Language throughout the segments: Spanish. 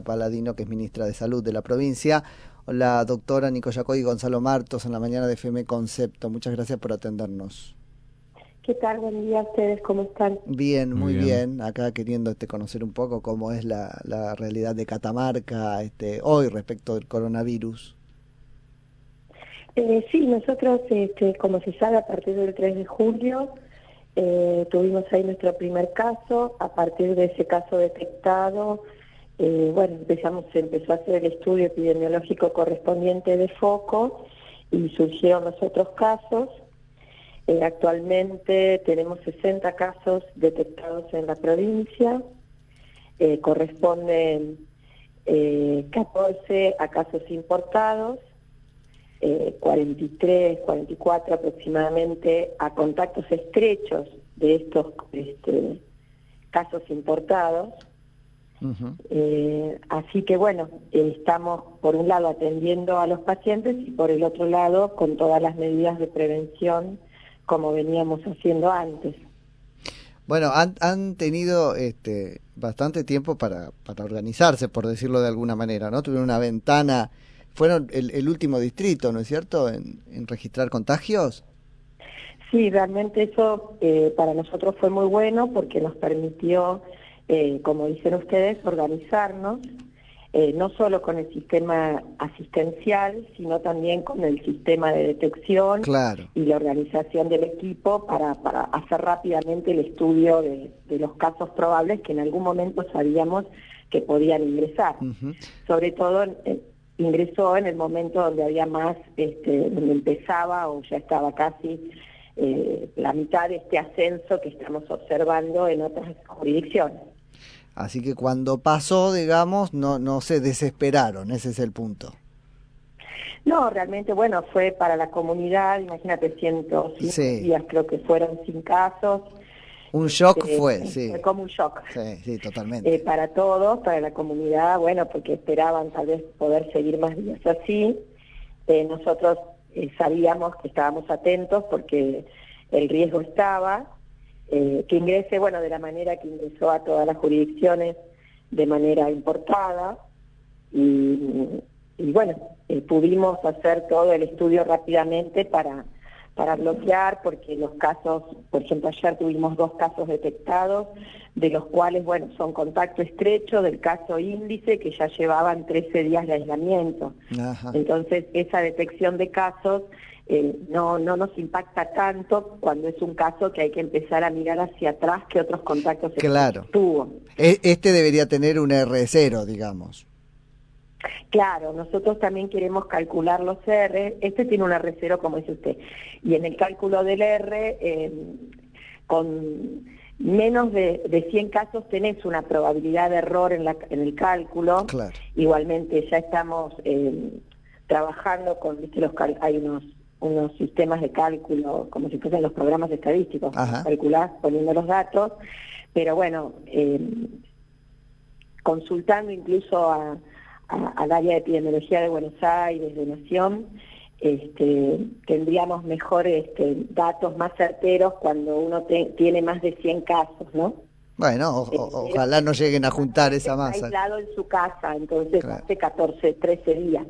Paladino, que es ministra de Salud de la provincia. Hola, doctora Nico Yacoy y Gonzalo Martos en la mañana de FM Concepto. Muchas gracias por atendernos. ¿Qué tal? Buen día a ustedes, ¿cómo están? Bien, muy, bien. Acá queriendo este, conocer un poco cómo es la, realidad de Catamarca este, hoy respecto del coronavirus. Eh, sí, nosotros, este, como se sabe, a partir del 3 de julio eh, tuvimos ahí nuestro primer caso. A partir de ese caso detectado, eh, bueno, empezamos, se empezó a hacer el estudio epidemiológico correspondiente de foco y surgieron los otros casos. Eh, actualmente tenemos 60 casos detectados en la provincia, eh, corresponden 14 a casos importados, 43, 44 aproximadamente a contactos estrechos de estos este, casos importados eh, así que bueno, estamos por un lado atendiendo a los pacientes y por el otro lado con todas las medidas de prevención como veníamos haciendo antes. Bueno, han, han tenido este, bastante tiempo para, para organizarse, por decirlo de alguna manera, ¿no? Tuvieron una ventana, fueron el, último distrito, ¿no es cierto?, en, registrar contagios. Sí, realmente eso eh, para nosotros fue muy bueno porque nos permitió eh, como dicen ustedes, organizarnos, eh, no solo con el sistema asistencial, sino también con el sistema de detección y la organización del equipo para, hacer rápidamente el estudio de, los casos probables que en algún momento sabíamos que podían ingresar. Sobre todo eh, ingresó en el momento donde había más, este, donde empezaba o ya estaba casi la mitad de este ascenso que estamos observando en otras jurisdicciones. Así que cuando pasó, digamos, no, no se desesperaron, ese es el punto. No, realmente, bueno, fue para la comunidad, imagínate, cientos días creo que fueron sin casos. Un shock eh, fue, sí. Fue como un shock. Sí, sí, totalmente. Eh, para todos, para la comunidad, bueno, porque esperaban tal vez poder seguir más días así. Eh, nosotros sabíamos que estábamos atentos porque el riesgo estaba, eh, que ingrese, bueno, de la manera que ingresó a todas las jurisdicciones, de manera importada, y, bueno, eh, pudimos hacer todo el estudio rápidamente para, para bloquear, porque los casos, por ejemplo, ayer tuvimos dos casos detectados, de los cuales, bueno, son contacto estrecho del caso índice, que ya llevaban 13 días de aislamiento. Entonces, esa detección de casos eh, no, no nos impacta tanto cuando es un caso que hay que empezar a mirar hacia atrás que otros contactos claro. tuvo. E, este debería tener un R0, digamos. Claro, nosotros también queremos calcular los R. Este tiene un R0, como dice usted. Y en el cálculo del R, eh, con menos de, de 100 casos tenés una probabilidad de error en, la, en el cálculo. Claro. Igualmente ya estamos eh, trabajando con, viste, los hay unos unos sistemas de cálculo, como si fuesen los programas estadísticos, calculás poniendo los datos, pero bueno, eh, consultando incluso al área de epidemiología de Buenos Aires, de Nación, este, tendríamos mejores este, datos más certeros cuando uno tiene más de 100 casos, ¿no? Bueno, eh, ojalá no lleguen a juntar esa masa. aislado en su casa, entonces hace 14, 13 días.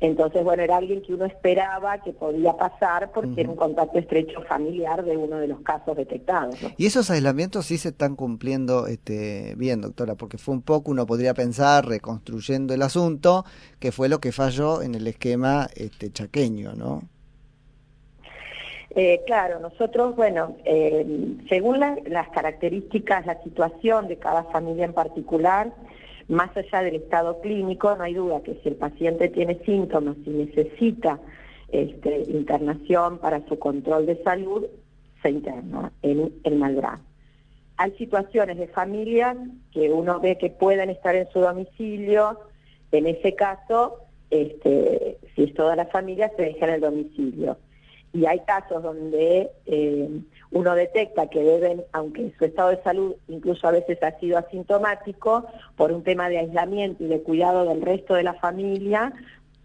Entonces, bueno, era alguien que uno esperaba que podía pasar porque era un contacto estrecho familiar de uno de los casos detectados. Y esos aislamientos sí se están cumpliendo este, bien, doctora, porque fue un poco, uno podría pensar, reconstruyendo el asunto, que fue lo que falló en el esquema este, chaqueño, ¿no? Eh, claro, nosotros, bueno, eh, según las características, la situación de cada familia en particular, más allá del estado clínico, no hay duda que si el paciente tiene síntomas y necesita este, internación para su control de salud, se interna en el Malbrán. Hay situaciones de familias que uno ve que pueden estar en su domicilio, en ese caso, este, si es toda la familia, se deja en el domicilio y hay casos donde eh, uno detecta que deben, aunque su estado de salud incluso a veces ha sido asintomático, por un tema de aislamiento y de cuidado del resto de la familia,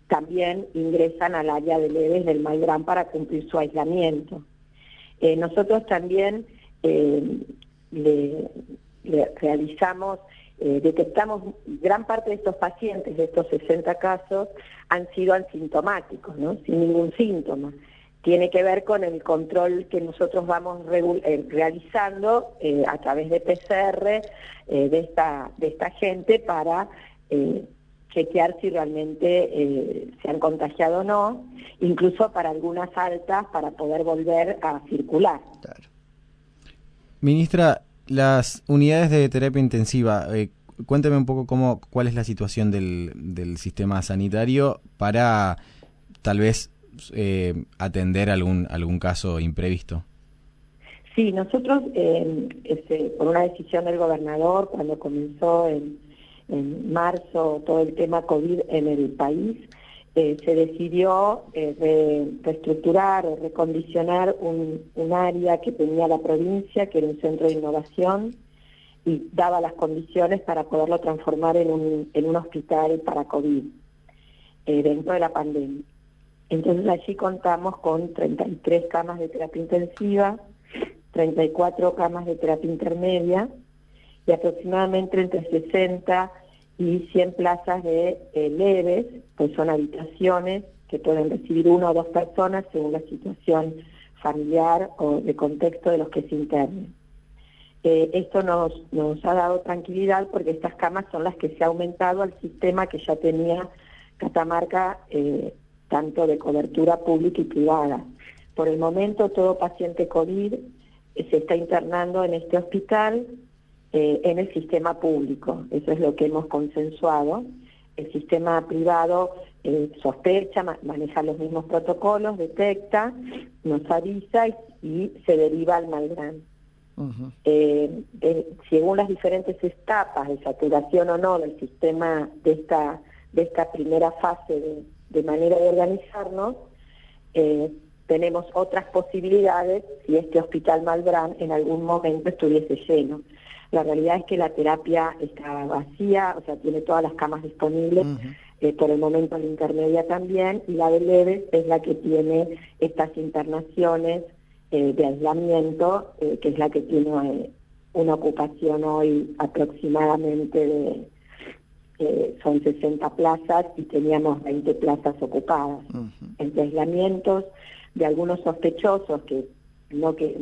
también ingresan al área de leves del Malgrán para cumplir su aislamiento. Eh, nosotros también eh, le, realizamos detectamos gran parte de estos pacientes, de estos 60 casos, han sido asintomáticos, ¿no? sin ningún síntoma. Tiene que ver con el control que nosotros vamos eh, realizando eh, a través de PCR de, esta, de esta gente para chequear si realmente se han contagiado o no, incluso para algunas altas para poder volver a circular. Ministra, las unidades de terapia intensiva, eh, cuénteme un poco cómo, cuál es la situación del, del sistema sanitario para tal vez eh, atender algún, algún caso imprevisto. Sí, nosotros, eh, este, por una decisión del gobernador, cuando comenzó en, en marzo todo el tema COVID en el país, eh, se decidió eh, reestructurar o recondicionar un, área que tenía la provincia, que era un centro de innovación, y daba las condiciones para poderlo transformar en un, en un hospital para COVID eh, dentro de la pandemia. Entonces allí contamos con 33 camas de terapia intensiva, 34 camas de terapia intermedia y aproximadamente entre 60 y 100 plazas de eh, leves, pues son habitaciones que pueden recibir una o dos personas según la situación familiar o de contexto de los que se internen. Eh, esto nos, nos ha dado tranquilidad porque estas camas son las que se ha aumentado al sistema que ya tenía Catamarca, eh, tanto de cobertura pública y privada. Por el momento todo paciente COVID se está internando en este hospital eh, en el sistema público. Eso es lo que hemos consensuado. El sistema privado eh, sospecha, maneja los mismos protocolos, detecta, nos avisa y, se deriva al Malgrán. Eh, según las diferentes etapas de saturación o no del sistema de esta, de esta primera fase de, de manera de organizarnos, tenemos otras posibilidades si este hospital Malbrán en algún momento estuviese lleno. La realidad es que la terapia está vacía, o sea, tiene todas las camas disponibles, eh, por el momento la intermedia también, y la de leves es la que tiene estas internaciones eh, de aislamiento, eh, que es la que tiene una ocupación hoy aproximadamente de, son 60 plazas y teníamos 20 plazas ocupadas. Entre aislamientos de algunos sospechosos que no que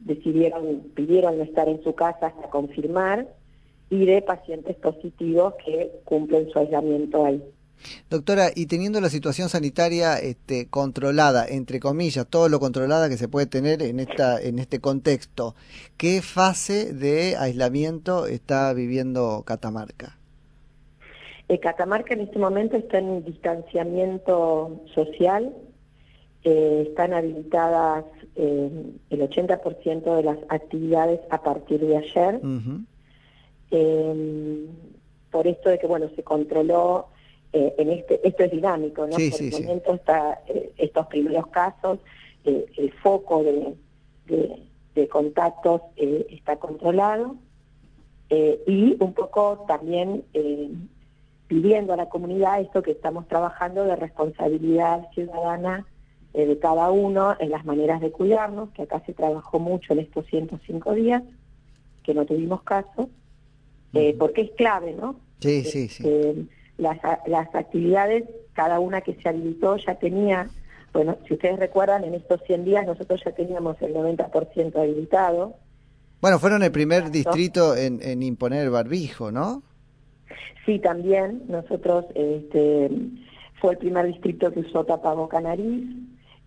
decidieron, pidieron no estar en su casa hasta confirmar, y de pacientes positivos que cumplen su aislamiento ahí. Doctora, y teniendo la situación sanitaria este, controlada, entre comillas, todo lo controlada que se puede tener en, esta, en este contexto, ¿qué fase de aislamiento está viviendo Catamarca? Eh, Catamarca en este momento está en distanciamiento social, eh, están habilitadas eh, el 80% de las actividades a partir de ayer. Por esto de que, bueno, se controló en este, esto es dinámico, ¿no? por el momento está, estos primeros casos, el foco de, de, contactos está controlado y un poco también pidiendo a la comunidad esto que estamos trabajando de responsabilidad ciudadana eh, de cada uno en las maneras de cuidarnos, que acá se trabajó mucho en estos 105 días, que no tuvimos caso, eh, porque es clave, ¿no? Sí, sí, sí. Este, las, las actividades, cada una que se habilitó ya tenía, bueno, si ustedes recuerdan, en estos 100 días nosotros ya teníamos el 90% habilitado. Bueno, fueron el primer distrito en, en imponer el barbijo, ¿no? Sí, también. Nosotros este, fue el primer distrito que usó tapaboca nariz.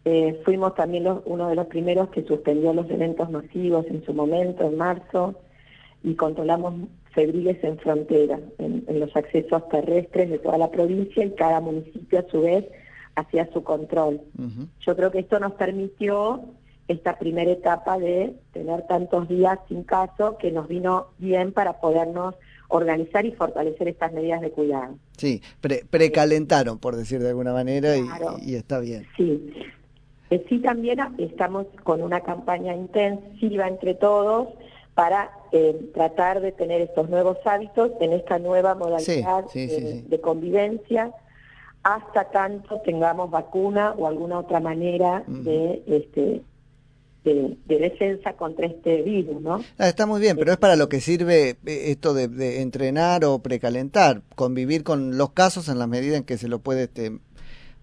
Eh, fuimos también uno de los primeros que suspendió los eventos masivos en su momento, en marzo, y controlamos febriles en frontera, en, los accesos terrestres de toda la provincia y cada municipio a su vez hacía su control. Yo creo que esto nos permitió esta primera etapa de tener tantos días sin caso que nos vino bien para podernos organizar y fortalecer estas medidas de cuidado. Sí, precalentaron, por decir de alguna manera, y, está bien. Sí, eh, sí, también estamos con una campaña intensiva entre todos para eh, tratar de tener estos nuevos hábitos en esta nueva modalidad de, convivencia hasta tanto tengamos vacuna o alguna otra manera de este de, defensa contra este virus, ¿no? Ah, está muy bien, pero es para lo que sirve eh, esto de, entrenar o precalentar, convivir con los casos en la medida en que se lo puede este,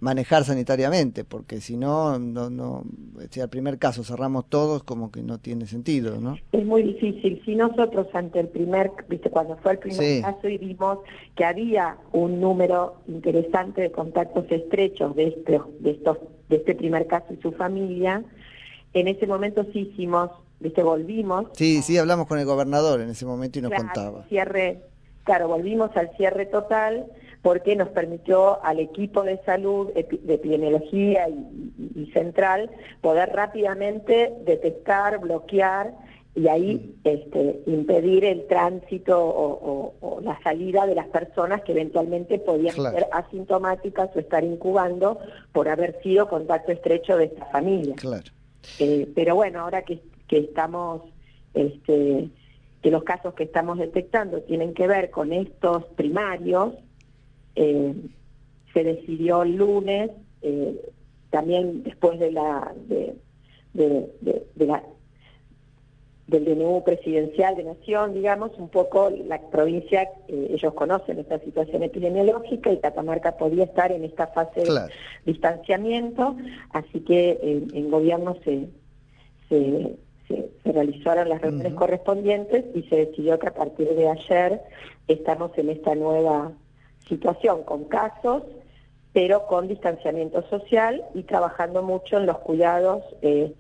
manejar sanitariamente, porque si no, no, no, si al primer caso cerramos todos, como que no tiene sentido, ¿no? Es muy difícil. Si nosotros ante el primer, viste, cuando fue el primer caso y vimos que había un número interesante de contactos estrechos de, este, de, estos, de este primer caso y su familia, en ese momento sí hicimos, viste, volvimos. Sí, sí, hablamos con el gobernador en ese momento y nos contaba. Cierre, claro, volvimos al cierre total porque nos permitió al equipo de salud, de epidemiología y, central poder rápidamente detectar, bloquear y ahí mm. este, impedir el tránsito o, la salida de las personas que eventualmente podían ser asintomáticas o estar incubando por haber sido contacto estrecho de esta familia. Claro. Eh, pero bueno, ahora que, estamos, este, que los casos que estamos detectando tienen que ver con estos primarios, eh, se decidió el lunes, eh, también después de la, de, la del DNU presidencial de Nación, digamos, un poco la provincia, ellos conocen esta situación epidemiológica y Catamarca podía estar en esta fase de distanciamiento, así que en gobierno se, se, realizaron las reuniones correspondientes y se decidió que a partir de ayer estamos en esta nueva situación con casos, pero con distanciamiento social y trabajando mucho en los cuidados eh,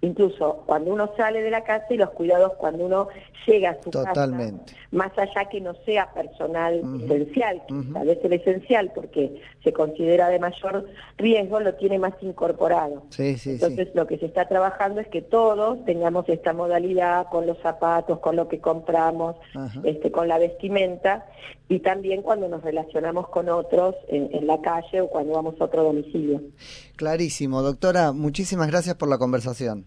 incluso cuando uno sale de la casa y los cuidados cuando uno llega a su Totalmente. casa, más allá que no sea personal esencial, tal vez el esencial porque se considera de mayor riesgo, lo tiene más incorporado. Entonces lo que se está trabajando es que todos tengamos esta modalidad con los zapatos, con lo que compramos, este, con la vestimenta y también cuando nos relacionamos con otros en la calle o cuando vamos a otro domicilio. Clarísimo, doctora, muchísimas gracias por la conversación.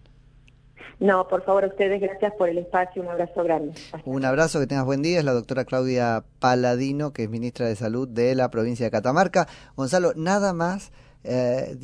No, por favor, a ustedes gracias por el espacio, un abrazo grande. Un abrazo, que tengas buen día. Es la doctora Claudia Paladino, que es ministra de Salud de la provincia de Catamarca. Gonzalo, nada más eh.